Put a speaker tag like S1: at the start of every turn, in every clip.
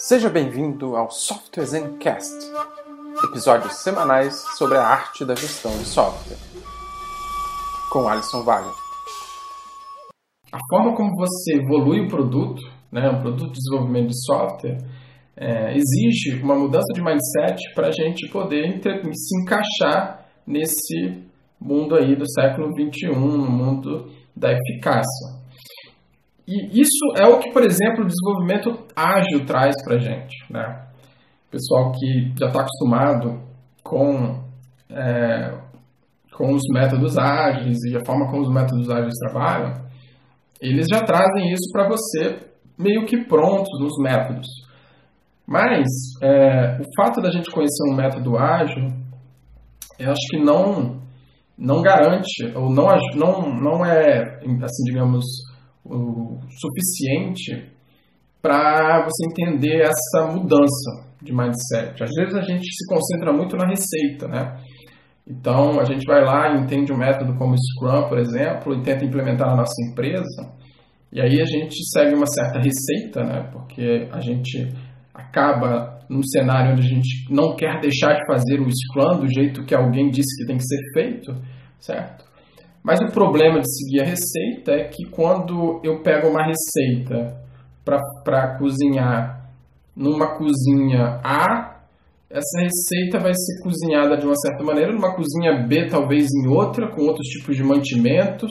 S1: Seja bem-vindo ao Software Zencast, episódios semanais sobre a arte da gestão de software, com Alisson Vale.
S2: A forma como você evolui o produto, né, um produto de desenvolvimento de software, é, exige uma mudança de mindset para a gente poder se encaixar nesse mundo aí do século 21, no mundo da eficácia. E isso é o que, por exemplo, o desenvolvimento ágil traz para a gente. Né? Pessoal que já está acostumado com, é, com os métodos ágeis e a forma como os métodos ágeis trabalham, eles já trazem isso para você meio que pronto nos métodos. Mas é, o fato da gente conhecer um método ágil, eu acho que não não garante ou não não não é assim digamos o suficiente para você entender essa mudança de mindset. Às vezes a gente se concentra muito na receita, né? Então a gente vai lá e entende um método como Scrum, por exemplo, e tenta implementar na nossa empresa. E aí a gente segue uma certa receita, né? Porque a gente acaba num cenário onde a gente não quer deixar de fazer o Scrum do jeito que alguém disse que tem que ser feito, certo? Mas o problema de seguir a receita é que quando eu pego uma receita para cozinhar numa cozinha A, essa receita vai ser cozinhada de uma certa maneira, numa cozinha B talvez em outra, com outros tipos de mantimentos,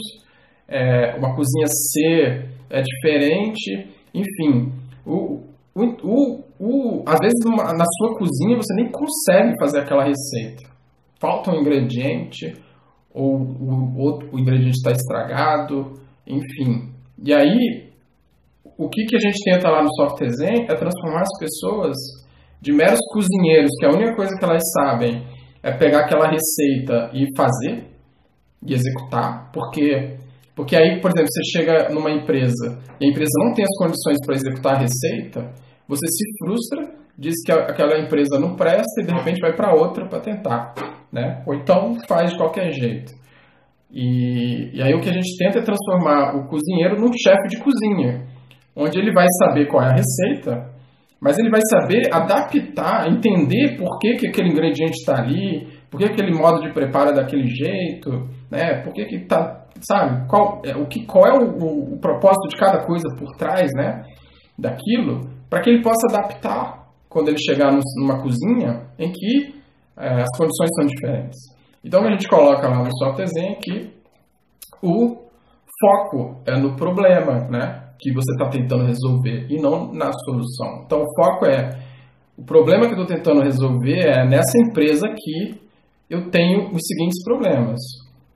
S2: é, uma cozinha C é diferente, enfim. O, o, o, o às vezes uma, na sua cozinha você nem consegue fazer aquela receita. Falta um ingrediente, ou o, outro, o ingrediente está estragado, enfim. E aí, o que, que a gente tenta lá no Software Zen é transformar as pessoas de meros cozinheiros, que a única coisa que elas sabem é pegar aquela receita e fazer, e executar, porque porque aí, por exemplo, você chega numa empresa e a empresa não tem as condições para executar a receita, você se frustra, diz que aquela empresa não presta e de repente vai para outra para tentar né? Ou então faz de qualquer jeito. E, e aí o que a gente tenta é transformar o cozinheiro num chefe de cozinha, onde ele vai saber qual é a receita, mas ele vai saber adaptar, entender por que, que aquele ingrediente está ali, por que aquele modo de preparo é daquele jeito, né? Por que que tá, sabe? Qual é o que qual é o, o, o propósito de cada coisa por trás, né? Daquilo, para que ele possa adaptar quando ele chegar numa cozinha em que é, as condições são diferentes. Então a gente coloca lá no software Zen que o foco é no problema, né? Que você está tentando resolver e não na solução. Então o foco é o problema que eu estou tentando resolver é nessa empresa que eu tenho os seguintes problemas: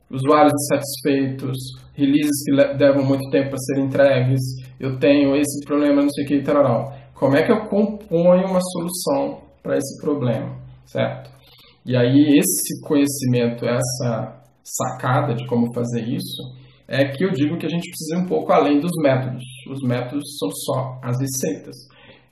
S2: usuários insatisfeitos, releases que levam muito tempo para serem entregues, eu tenho esse problema, não sei o que, tal. Como é que eu componho uma solução para esse problema, certo? E aí esse conhecimento, essa sacada de como fazer isso, é que eu digo que a gente precisa ir um pouco além dos métodos. Os métodos são só as receitas.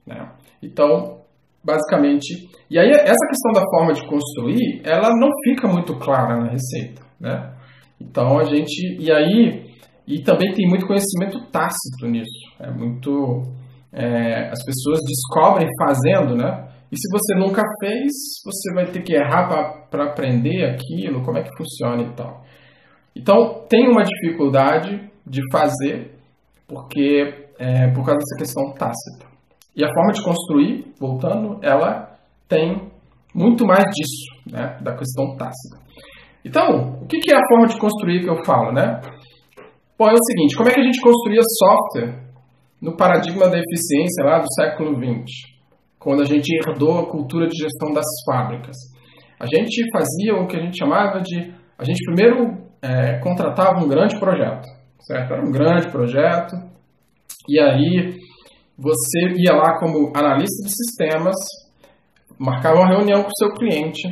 S2: Né? Então, basicamente, e aí essa questão da forma de construir, ela não fica muito clara na receita. Né? Então a gente, e aí, e também tem muito conhecimento tácito nisso. É muito, é, as pessoas descobrem fazendo, né? E se você nunca fez, você vai ter que errar para aprender aquilo, como é que funciona e tal. Então, tem uma dificuldade de fazer, porque é, por causa dessa questão tácita. E a forma de construir, voltando, ela tem muito mais disso, né, da questão tácita. Então, o que é a forma de construir que eu falo, né? Bom, é o seguinte, como é que a gente construía software no paradigma da eficiência lá do século XX? Quando a gente herdou a cultura de gestão das fábricas. A gente fazia o que a gente chamava de. A gente primeiro é, contratava um grande projeto, certo? Era um grande projeto, e aí você ia lá como analista de sistemas, marcava uma reunião com o seu cliente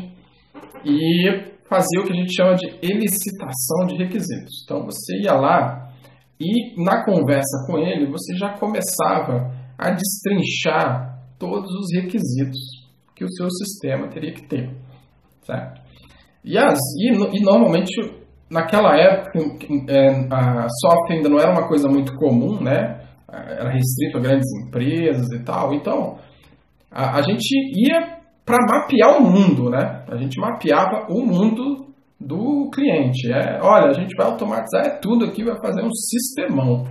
S2: e fazia o que a gente chama de elicitação de requisitos. Então você ia lá e na conversa com ele você já começava a destrinchar todos os requisitos que o seu sistema teria que ter, certo? E, as, e, e normalmente, naquela época, é, a software ainda não era uma coisa muito comum, né? Era restrito a grandes empresas e tal. Então, a, a gente ia para mapear o mundo, né? A gente mapeava o mundo do cliente. É, olha, a gente vai automatizar é tudo aqui, vai fazer um sistemão.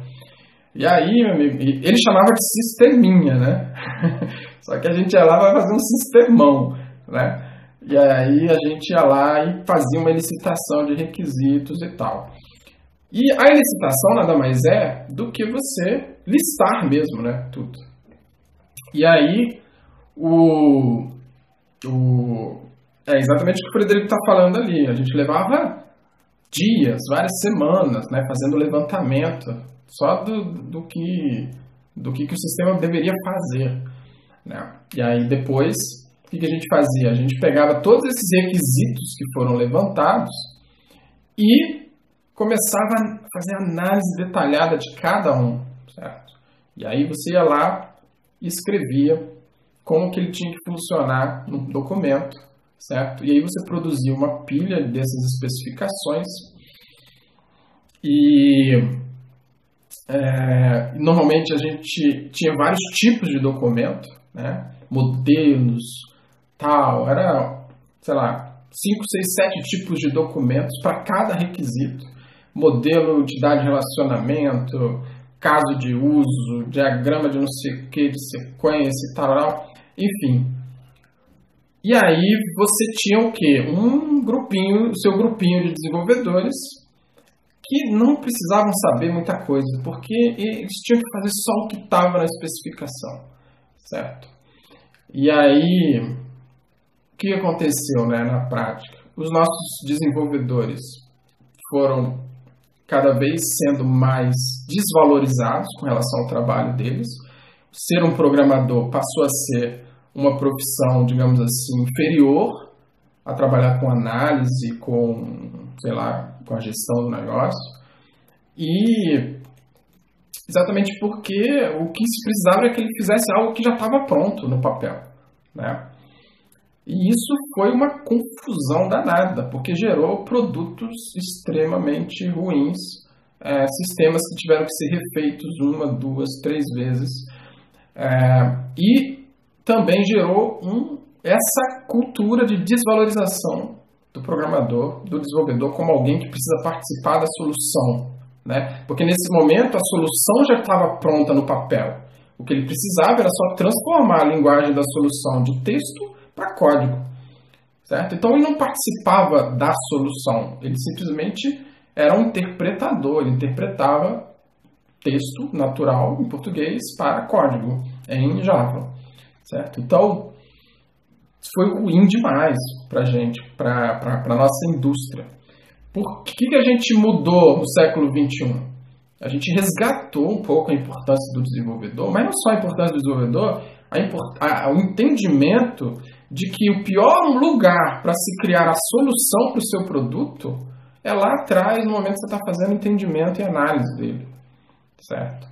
S2: E aí, meu amigo, ele chamava de sisteminha, né? Só que a gente ia lá vai fazer um sistemão, né? E aí a gente ia lá e fazia uma licitação de requisitos e tal. E a licitação nada mais é do que você listar mesmo, né? Tudo. E aí, o, o, é exatamente o que o Frederico está falando ali. A gente levava dias, várias semanas, né, fazendo levantamento só do, do que do que, que o sistema deveria fazer. Né? E aí depois, o que, que a gente fazia? A gente pegava todos esses requisitos que foram levantados e começava a fazer análise detalhada de cada um, certo? E aí você ia lá e escrevia como que ele tinha que funcionar no documento certo? E aí você produzia uma pilha dessas especificações e é, normalmente a gente tinha vários tipos de documento, né? modelos, tal, era, sei lá, 5, 6, 7 tipos de documentos para cada requisito. Modelo de de relacionamento, caso de uso, diagrama de não sei o que, de sequência e tal, enfim, e aí você tinha o quê? Um grupinho, seu grupinho de desenvolvedores que não precisavam saber muita coisa, porque eles tinham que fazer só o que estava na especificação, certo? E aí, o que aconteceu né, na prática? Os nossos desenvolvedores foram cada vez sendo mais desvalorizados com relação ao trabalho deles. Ser um programador passou a ser uma profissão, digamos assim, inferior a trabalhar com análise, com, sei lá, com a gestão do negócio. E exatamente porque o que se precisava é que ele fizesse algo que já estava pronto no papel, né? E isso foi uma confusão danada, porque gerou produtos extremamente ruins, é, sistemas que tiveram que ser refeitos uma, duas, três vezes. É, e também gerou um, essa cultura de desvalorização do programador, do desenvolvedor, como alguém que precisa participar da solução. Né? Porque nesse momento a solução já estava pronta no papel. O que ele precisava era só transformar a linguagem da solução de texto para código. Certo? Então ele não participava da solução, ele simplesmente era um interpretador, ele interpretava texto natural em português para código em Java certo? Então, foi ruim demais para a gente, para a nossa indústria. Por que, que a gente mudou no século XXI? A gente resgatou um pouco a importância do desenvolvedor, mas não só a importância do desenvolvedor, a import, a, o entendimento de que o pior lugar para se criar a solução para o seu produto é lá atrás, no momento que você está fazendo entendimento e análise dele, certo?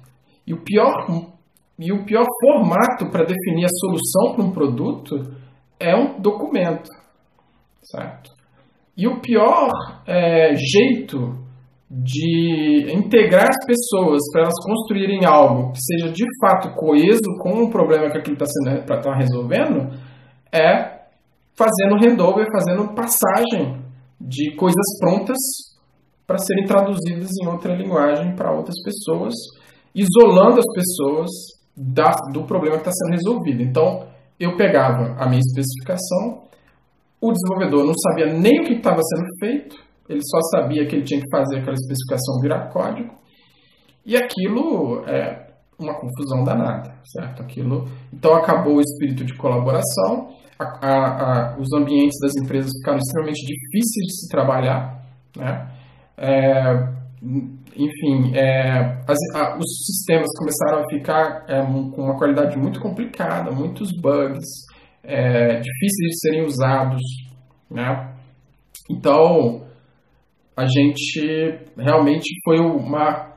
S2: E o pior e o pior formato para definir a solução para um produto é um documento, certo? E o pior é, jeito de integrar as pessoas para elas construírem algo que seja de fato coeso com o problema que aquilo está tá, tá resolvendo é fazendo handover, fazendo passagem de coisas prontas para serem traduzidas em outra linguagem para outras pessoas, isolando as pessoas da, do problema que está sendo resolvido. Então, eu pegava a minha especificação, o desenvolvedor não sabia nem o que estava sendo feito, ele só sabia que ele tinha que fazer aquela especificação virar código, e aquilo é uma confusão danada, certo? Aquilo, então acabou o espírito de colaboração, a, a, a, os ambientes das empresas ficaram extremamente difíceis de se trabalhar, né? É, enfim, é, as, a, os sistemas começaram a ficar é, com uma qualidade muito complicada, muitos bugs, é, difíceis de serem usados, né? Então, a gente realmente foi uma,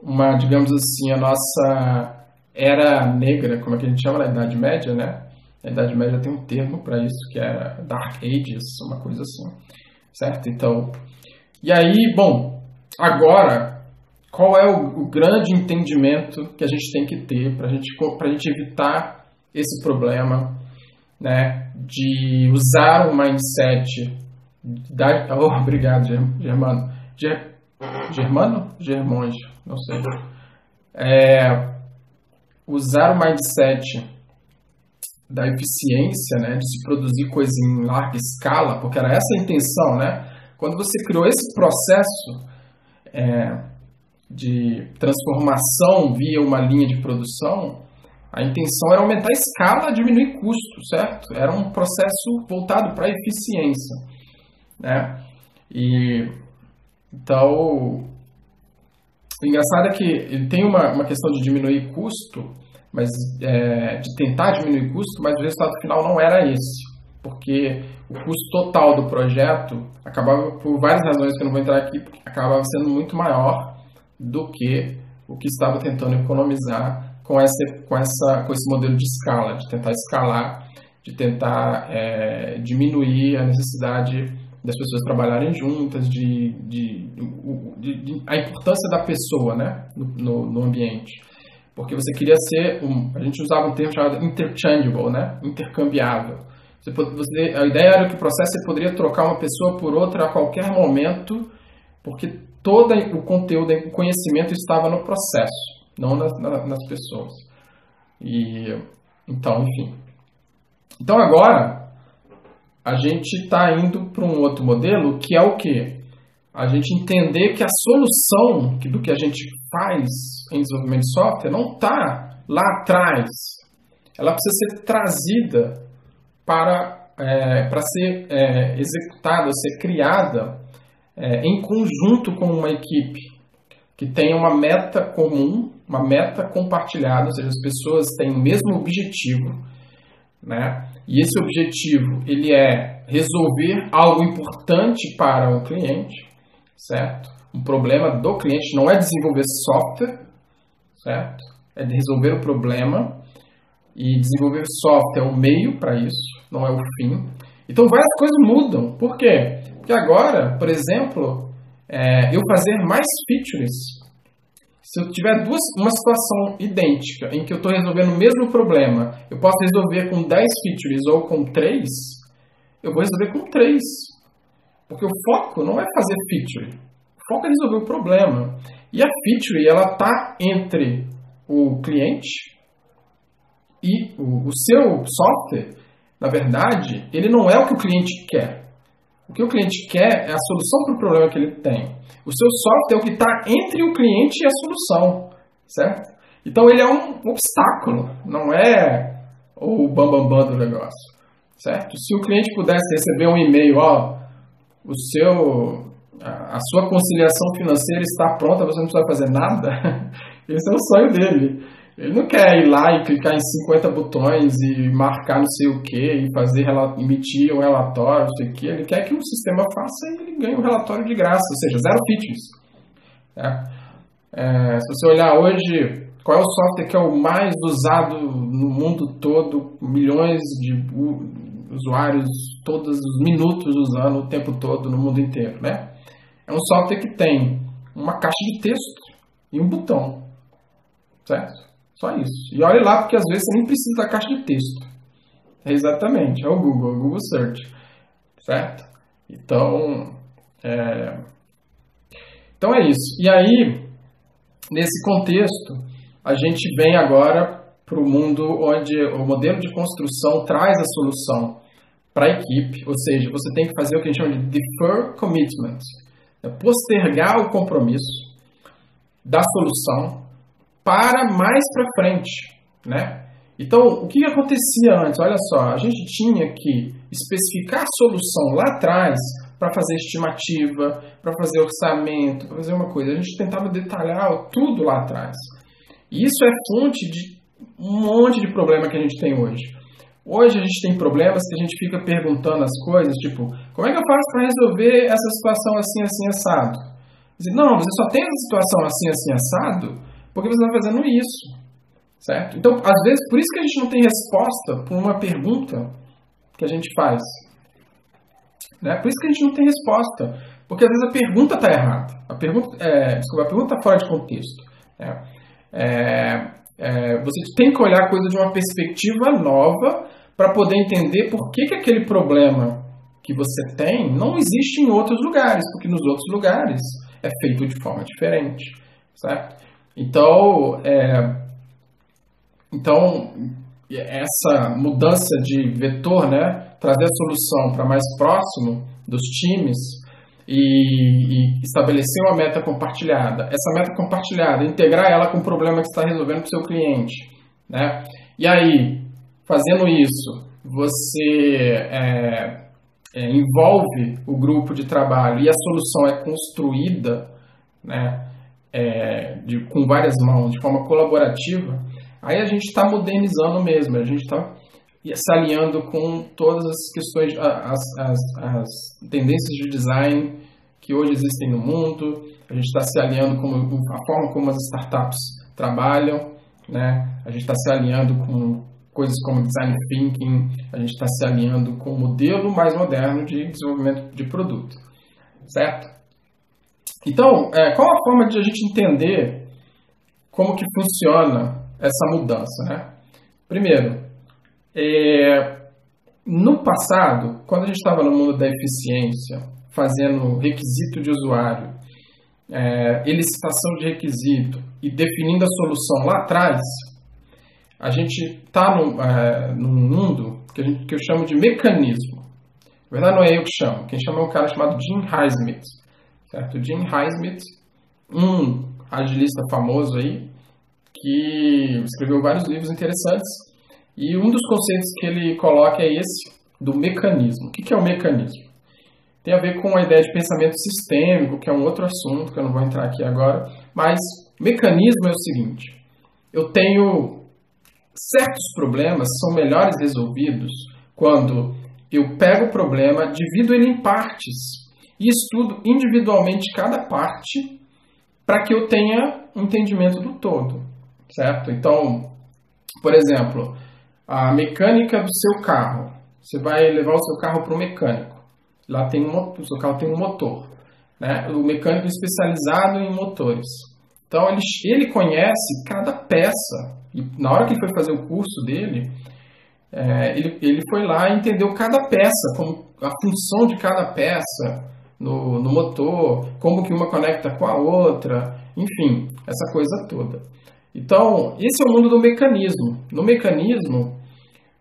S2: uma, digamos assim, a nossa era negra, como é que a gente chama na Idade Média, né? Na Idade Média tem um termo para isso, que era Dark Ages, uma coisa assim, certo? Então, e aí, bom, agora qual é o, o grande entendimento que a gente tem que ter para gente, a gente evitar esse problema, né, de usar um mindset da, oh, obrigado, Germano. Ger, Germano? Germões, não sei. É, usar o mindset da eficiência, né, de se produzir coisa em larga escala, porque era essa a intenção, né? Quando você criou esse processo é, de transformação via uma linha de produção, a intenção era aumentar a escala, diminuir custo, certo? Era um processo voltado para eficiência, né? E então, o engraçado é que ele tem uma, uma questão de diminuir custo, mas é, de tentar diminuir custo, mas o resultado final não era esse, porque o custo total do projeto acabava, por várias razões que eu não vou entrar aqui, acabava sendo muito maior do que o que estava tentando economizar com, essa, com, essa, com esse modelo de escala, de tentar escalar, de tentar é, diminuir a necessidade das pessoas trabalharem juntas, de, de, de, de, a importância da pessoa né, no, no, ambiente porque você queria ser um, a gente usava um termo chamado interchangeable, né? Intercambiável. Você, você, a ideia era que o processo você poderia trocar uma pessoa por outra a qualquer momento, porque todo o conteúdo, o conhecimento estava no processo, não nas, nas pessoas. E então, enfim. Então agora a gente está indo para um outro modelo que é o que a gente entender que a solução do que a gente faz em desenvolvimento de software não está lá atrás. Ela precisa ser trazida para, é, para ser é, executada, ser criada é, em conjunto com uma equipe que tenha uma meta comum, uma meta compartilhada, ou seja, as pessoas têm o mesmo objetivo, né? E esse objetivo ele é resolver algo importante para o cliente certo? Um problema do cliente não é desenvolver software, certo? É resolver o problema e desenvolver software é o meio para isso, não é o fim. Então várias coisas mudam. Por quê? Porque agora, por exemplo, é, eu fazer mais features, se eu tiver duas, uma situação idêntica em que eu estou resolvendo o mesmo problema, eu posso resolver com 10 features ou com 3, eu vou resolver com 3. Porque o foco não é fazer feature. O foco é resolver o problema. E a feature, ela está entre o cliente e o, o seu software. Na verdade, ele não é o que o cliente quer. O que o cliente quer é a solução para o problema que ele tem. O seu software é o que está entre o cliente e a solução, certo? Então ele é um obstáculo, não é o bambambam bam, bam do negócio, certo? Se o cliente pudesse receber um e-mail, ó, o seu, a, sua conciliação financeira está pronta, você não precisa fazer nada, esse é o sonho dele. Ele não quer ir lá e clicar em 50 botões e marcar não sei o que, e fazer, emitir um relatório, não sei o que. Ele quer que o sistema faça e ele ganhe um relatório de graça, ou seja, zero fitness. É. É, se você olhar hoje, qual é o software que é o mais usado no mundo todo, milhões de usuários todos os minutos usando o tempo todo no mundo inteiro, né? É um software que tem uma caixa de texto e um botão, certo? Só isso. E olhe lá porque às vezes você nem precisa da caixa de texto. É exatamente, é o Google, é o Google Search, certo? Então, é... então é isso. E aí, nesse contexto, a gente vem agora para o mundo onde o modelo de construção traz a solução para a equipe, ou seja, você tem que fazer o que a gente chama de defer commitment, é postergar o compromisso da solução para mais para frente, né? Então, o que acontecia antes? Olha só, a gente tinha que especificar a solução lá atrás para fazer estimativa, para fazer orçamento, para fazer uma coisa. A gente tentava detalhar tudo lá atrás. E isso é fonte de um monte de problema que a gente tem hoje. Hoje a gente tem problemas que a gente fica perguntando as coisas, tipo, como é que eu faço para resolver essa situação assim, assim, assado? Dizer, não, você só tem essa situação assim, assim, assado, porque você está fazendo isso, certo? Então, às vezes, por isso que a gente não tem resposta para uma pergunta que a gente faz. Né? Por isso que a gente não tem resposta, porque às vezes a pergunta está errada. A pergunta, é, desculpa, a pergunta está fora de contexto. Né? É, É, você tem que olhar a coisa de uma perspectiva nova para poder entender por que, que aquele problema que você tem não existe em outros lugares, porque nos outros lugares é feito de forma diferente, certo? Então, é, então essa mudança de vetor, né, trazer a solução para mais próximo dos times e, e, estabelecer uma meta compartilhada. Essa meta compartilhada, integrar ela com o problema que está resolvendo para o seu cliente, né? E aí, fazendo isso, você é, é, envolve o grupo de trabalho e a solução é construída, né? É, de, com várias mãos, de forma colaborativa, aí a gente está modernizando mesmo, a gente está se alinhando com todas as questões, as, as, as tendências de design que hoje existem no mundo, a gente está se alinhando com a forma como as startups trabalham, né? a gente está se alinhando com coisas como design thinking, a gente está se alinhando com o modelo mais moderno de desenvolvimento de produto, certo? Então, é, qual a forma de a gente entender como que funciona essa mudança, né? Primeiro, é, no passado, quando a gente estava no mundo da eficiência, fazendo requisito de usuário, é, elicitação de requisito e definindo a solução lá atrás, a gente está num, é, num mundo que, gente, que, eu chamo de mecanismo. Na verdade, não é eu que chamo. Quem chama é um cara chamado Jim Highsmith. Certo? Jim Highsmith, um agilista famoso aí, que escreveu vários livros interessantes e um dos conceitos que ele coloca é esse, do mecanismo. O que é o mecanismo? Tem a ver com a ideia de pensamento sistêmico, que é um outro assunto que eu não vou entrar aqui agora, mas mecanismo é o seguinte: eu tenho certos problemas são melhores resolvidos quando eu pego o problema, divido ele em partes e estudo individualmente cada parte para que eu tenha um entendimento do todo, certo? Então, por exemplo, a mecânica do seu carro. Você vai levar o seu carro para o mecânico. Lá tem um, o seu carro tem um motor. Né? O mecânico especializado em motores. Então ele, ele conhece cada peça. E na hora que ele foi fazer o curso dele, é, ele, ele foi lá e entendeu cada peça, como a função de cada peça no, no motor, como que uma conecta com a outra, enfim, essa coisa toda. Então, esse é o mundo do mecanismo. No mecanismo,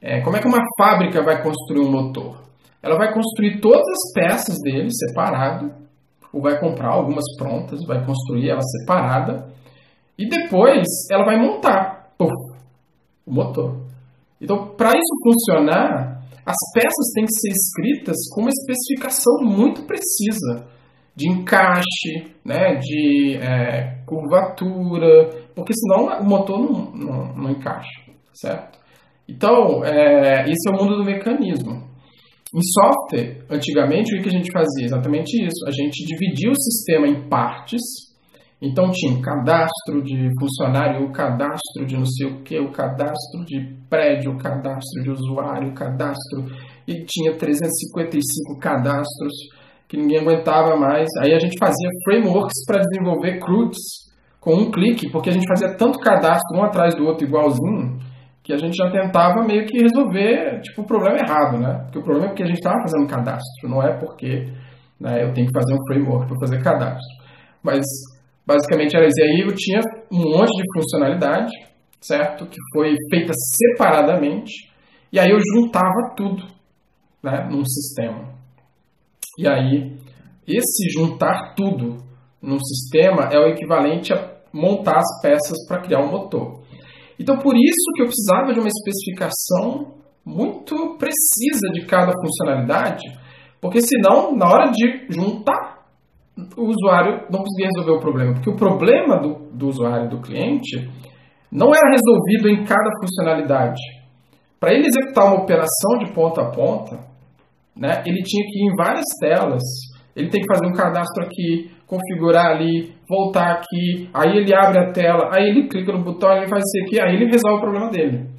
S2: é, como é que uma fábrica vai construir um motor? Ela vai construir todas as peças dele separado, ou vai comprar algumas prontas, vai construir ela separada, e depois ela vai montar o motor. Então, para isso funcionar, as peças têm que ser escritas com uma especificação muito precisa de encaixe, né, de é, curvatura, porque senão o motor não, não, não encaixa, certo? Então, é, esse é o mundo do mecanismo. Em software, antigamente, o que a gente fazia? Exatamente isso. A gente dividia o sistema em partes. Então, tinha o cadastro de funcionário, o cadastro de não sei o que, o cadastro de prédio, o cadastro de usuário, o cadastro. E tinha 355 cadastros que ninguém aguentava mais. Aí a gente fazia frameworks para desenvolver CRUDs com um clique, porque a gente fazia tanto cadastro um atrás do outro igualzinho que a gente já tentava meio que resolver tipo, o problema errado, né? Porque o problema é porque a gente estava fazendo cadastro, não é porque né, eu tenho que fazer um framework para fazer cadastro. Mas basicamente era isso. E aí eu tinha um monte de funcionalidade, certo? Que foi feita separadamente, e aí eu juntava tudo né, num sistema. E aí, esse juntar tudo num sistema é o equivalente a montar as peças para criar um motor. Então, por isso que eu precisava de uma especificação muito precisa de cada funcionalidade, porque senão, na hora de juntar, o usuário não conseguia resolver o problema. Porque o problema do, do usuário, do cliente, não era resolvido em cada funcionalidade. Para ele executar uma operação de ponta a ponta, né, ele tinha que ir em várias telas, ele tem que fazer um cadastro aqui, configurar ali, voltar aqui, aí ele abre a tela, aí ele clica no botão, ele faz isso aqui, aí ele resolve o problema dele.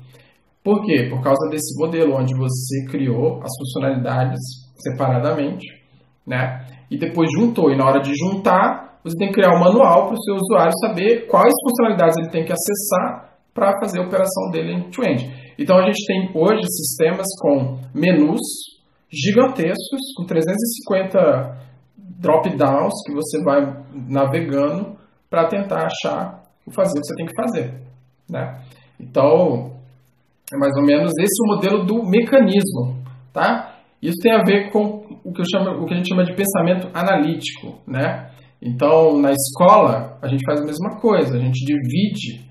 S2: Por quê? Por causa desse modelo onde você criou as funcionalidades separadamente, né? E depois juntou. E na hora de juntar, você tem que criar um manual para o seu usuário saber quais funcionalidades ele tem que acessar para fazer a operação dele em end Então a gente tem hoje sistemas com menus gigantescos, com 350 drop-downs que você vai navegando para tentar achar o fazer o que você tem que fazer. Né? Então, é mais ou menos esse o modelo do mecanismo. Tá? Isso tem a ver com o que, chamo, o que a gente chama de pensamento analítico. Né? Então, na escola, a gente faz a mesma coisa, a gente divide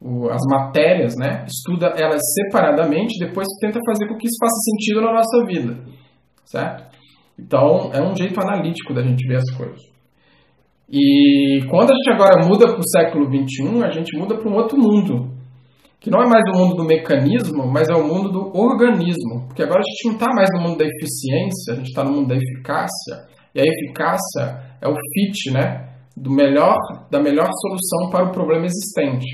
S2: o, as matérias, né? estuda elas separadamente, depois tenta fazer com que isso faça sentido na nossa vida. Certo? Então, é um jeito analítico da gente ver as coisas. E quando a gente agora muda para o século XXI, a gente muda para um outro mundo, que não é mais o mundo do mecanismo, mas é o mundo do organismo. Porque agora a gente não está mais no mundo da eficiência, a gente está no mundo da eficácia. E a eficácia é o fit, né? Do melhor, da melhor solução para o problema existente.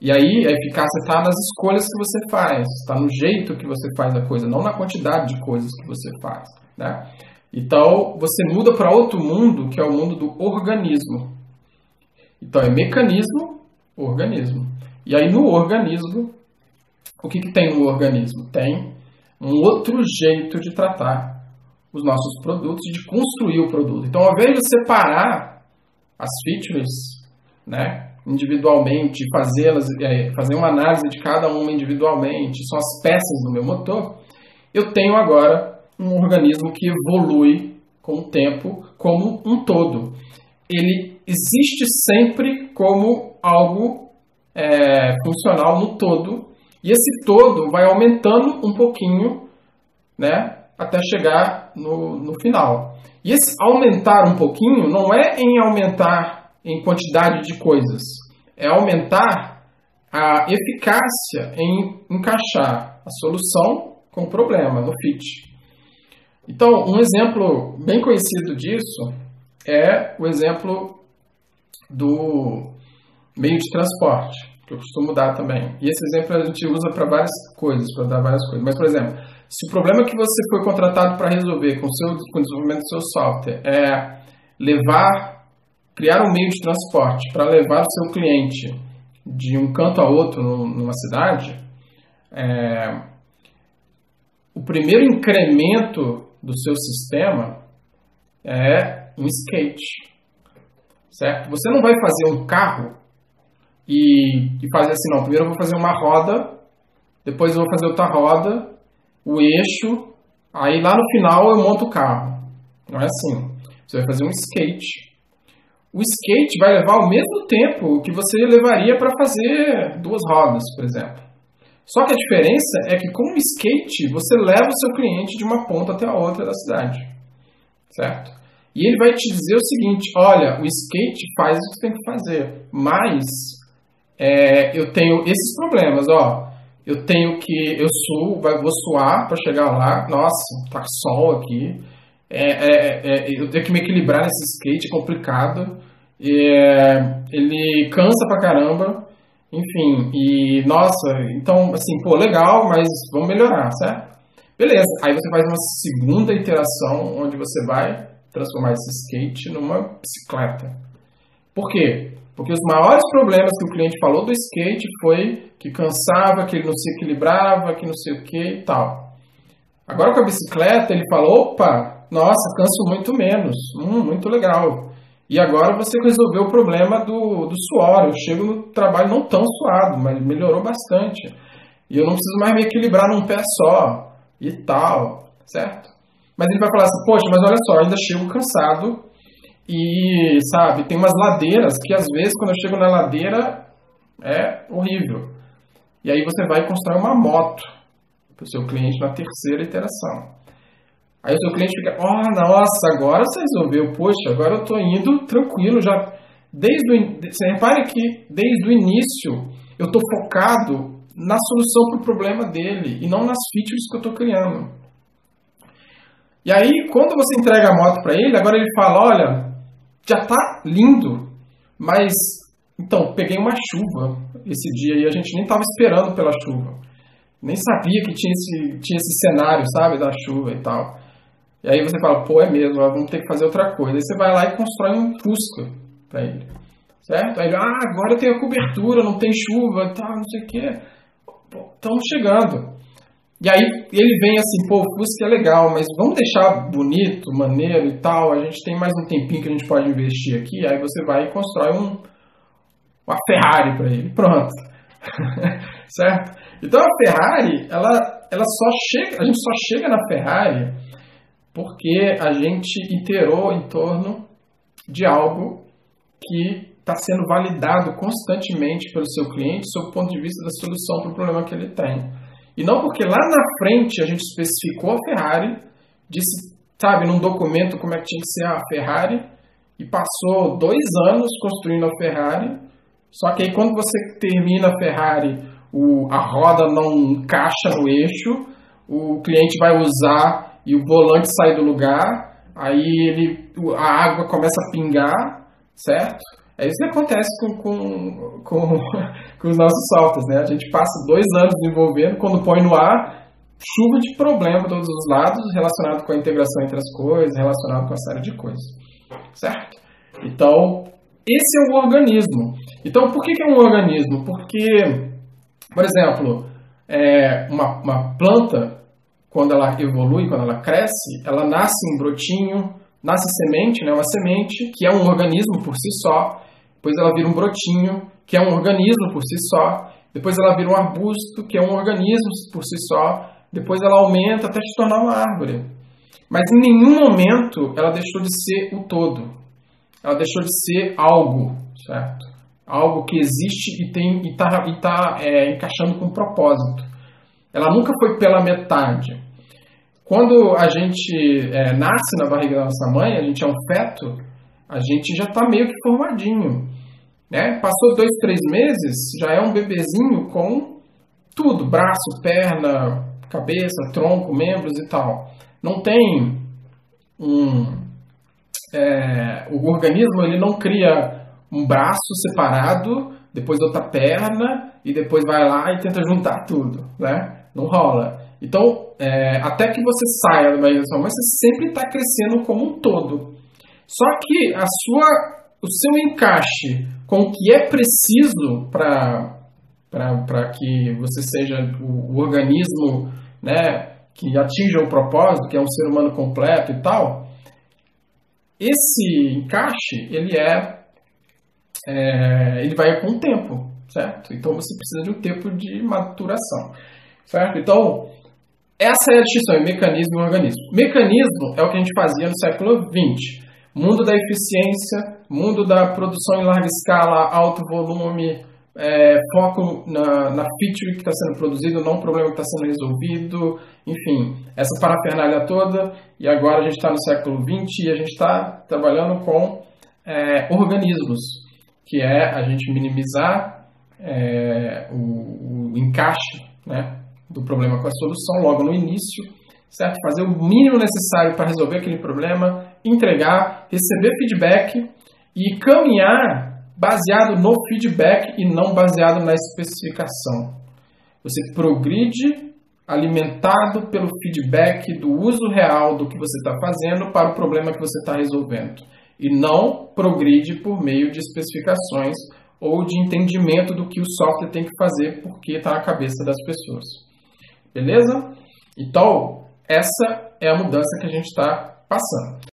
S2: E aí a eficácia está nas escolhas que você faz, está no jeito que você faz a coisa, não na quantidade de coisas que você faz. Né? Então você muda para outro mundo, que é o mundo do organismo. Então é mecanismo, organismo. E aí no organismo, o que, que tem no organismo? Tem um outro jeito de tratar os nossos produtos e de construir o produto. Então, ao invés de separar as features, né, individualmente, fazê-las, é, fazer uma análise de cada uma individualmente, são as peças do meu motor, eu tenho agora um organismo que evolui com o tempo como um todo. Ele existe sempre como algo é, funcional no todo, e esse todo vai aumentando um pouquinho, né, até chegar no, no final. E esse aumentar um pouquinho não é em aumentar em quantidade de coisas, é aumentar a eficácia em encaixar a solução com o problema, no fit. Então, um exemplo bem conhecido disso é o exemplo do meio de transporte, que eu costumo dar também. E esse exemplo a gente usa para várias coisas, para dar várias coisas. Mas, por exemplo, se o problema que você foi contratado para resolver com, seu, com o desenvolvimento do seu software é levar, criar um meio de transporte para levar o seu cliente de um canto a outro numa cidade, é, o primeiro incremento do seu sistema é um skate. Certo? Você não vai fazer um carro e, e fazer assim, não. Primeiro eu vou fazer uma roda, depois eu vou fazer outra roda, o eixo, aí lá no final eu monto o carro. Não é assim. Você vai fazer um skate. O skate vai levar o mesmo tempo que você levaria para fazer duas rodas, por exemplo. Só que a diferença é que com o skate você leva o seu cliente de uma ponta até a outra da cidade. Certo? E ele vai te dizer o seguinte: olha, o skate faz o que tem que fazer, mas é, eu tenho esses problemas, ó. Eu tenho que. Eu suo, vou suar para chegar lá. Nossa, tá sol aqui. É, é, é, eu tenho que me equilibrar nesse skate, é complicado. É, ele cansa pra caramba. Enfim, e nossa, então, assim, pô, legal, mas vamos melhorar, certo? Beleza, aí você faz uma segunda iteração onde você vai transformar esse skate numa bicicleta. Por quê? Porque os maiores problemas que o cliente falou do skate foi que cansava, que ele não se equilibrava, que não sei o que e tal. Agora com a bicicleta ele falou, opa, nossa, canso muito menos, hum, muito legal. E agora você resolveu o problema do, do suor. Eu chego no trabalho não tão suado, mas melhorou bastante. E eu não preciso mais me equilibrar num pé só e tal, certo? Mas ele vai falar assim, poxa, mas olha só, ainda chego cansado e, sabe, tem umas ladeiras que às vezes quando eu chego na ladeira é horrível. E aí você vai construir uma moto para o seu cliente na terceira iteração. Aí o seu cliente fica, oh, nossa, agora você resolveu, poxa, agora eu estou indo tranquilo, já desde o, você repare que desde o início eu estou focado na solução para o problema dele e não nas features que eu estou criando. E aí, quando você entrega a moto para ele, agora ele fala, olha, já está lindo, mas então peguei uma chuva esse dia e a gente nem estava esperando pela chuva, nem sabia que tinha esse, tinha esse cenário, sabe, da chuva e tal. E aí você fala, pô, é mesmo, vamos ter que fazer outra coisa. Aí você vai lá e constrói um Fusca para ele, certo? Aí, ah, agora tem a cobertura, não tem chuva, tá, não sei o quê. Estamos chegando. E aí ele vem assim, pô, o Fusca é legal, mas vamos deixar bonito, maneiro e tal. A gente tem mais um tempinho que a gente pode investir aqui. Aí você vai e constrói um, uma Ferrari para ele. Pronto. certo? Então a Ferrari, ela, ela só chega, a gente só chega na Ferrari porque a gente iterou em torno de algo que está sendo validado constantemente pelo seu cliente sob o ponto de vista da solução para o problema que ele tem. E não porque lá na frente a gente especificou a Ferrari, disse, sabe, num documento como é que tinha que ser a Ferrari, e passou dois anos construindo a Ferrari, só que aí quando você termina a Ferrari, o, a roda não encaixa no eixo, o cliente vai usar e o volante sai do lugar, aí ele, a água começa a pingar, certo? É isso que acontece com, com, com, com os nossos softwares, né? A gente passa dois anos desenvolvendo, quando põe no ar, chuva de problema por todos os lados, relacionado com a integração entre as coisas, relacionado com uma série de coisas, certo? Então, esse é o organismo. Então, por que, que é um organismo? Porque, por exemplo, é, uma, uma planta, quando ela evolui, quando ela cresce, ela nasce um brotinho, nasce semente, né, uma semente, que é um organismo por si só, depois ela vira um brotinho, que é um organismo por si só, depois ela vira um arbusto, que é um organismo por si só, depois ela aumenta até se tornar uma árvore. Mas em nenhum momento ela deixou de ser o todo. Ela deixou de ser algo, certo? Algo que existe e tem e está tá, é, encaixando com um propósito. Ela nunca foi pela metade. Quando a gente é, nasce na barriga da nossa mãe, a gente é um feto, a gente já está meio que formadinho. Né? Passou dois, três meses, já é um bebezinho com tudo: braço, perna, cabeça, tronco, membros e tal. Não tem um. É, o organismo ele não cria um braço separado, depois outra perna e depois vai lá e tenta juntar tudo, né? Não rola. Então, é, até que você saia da barriga da sua mãe, você sempre está crescendo como um todo. Só que a sua, o seu encaixe com o que é preciso para que você seja o, o, organismo né, que atinja o propósito, que é um ser humano completo e tal, esse encaixe ele é, é ele vai com o tempo, certo? Então você precisa de um tempo de maturação, certo? Então essa é a distinção mecanismo e organismo. Mecanismo é o que a gente fazia no século XX mundo da eficiência, mundo da produção em larga escala, alto volume, é, foco na, na feature que está sendo produzido, não problema que está sendo resolvido, enfim, essa parafernália toda. E agora a gente está no século XX e a gente está trabalhando com é, organismos, que é a gente minimizar é, o, o encaixe né, do problema com a solução logo no início, certo? Fazer o mínimo necessário para resolver aquele problema entregar, receber feedback e caminhar baseado no feedback e não baseado na especificação. Você progride alimentado pelo feedback do uso real do que você está fazendo para o problema que você está resolvendo. E não progride por meio de especificações ou de entendimento do que o software tem que fazer porque está na cabeça das pessoas. Beleza? Então, essa é a mudança que a gente está passando.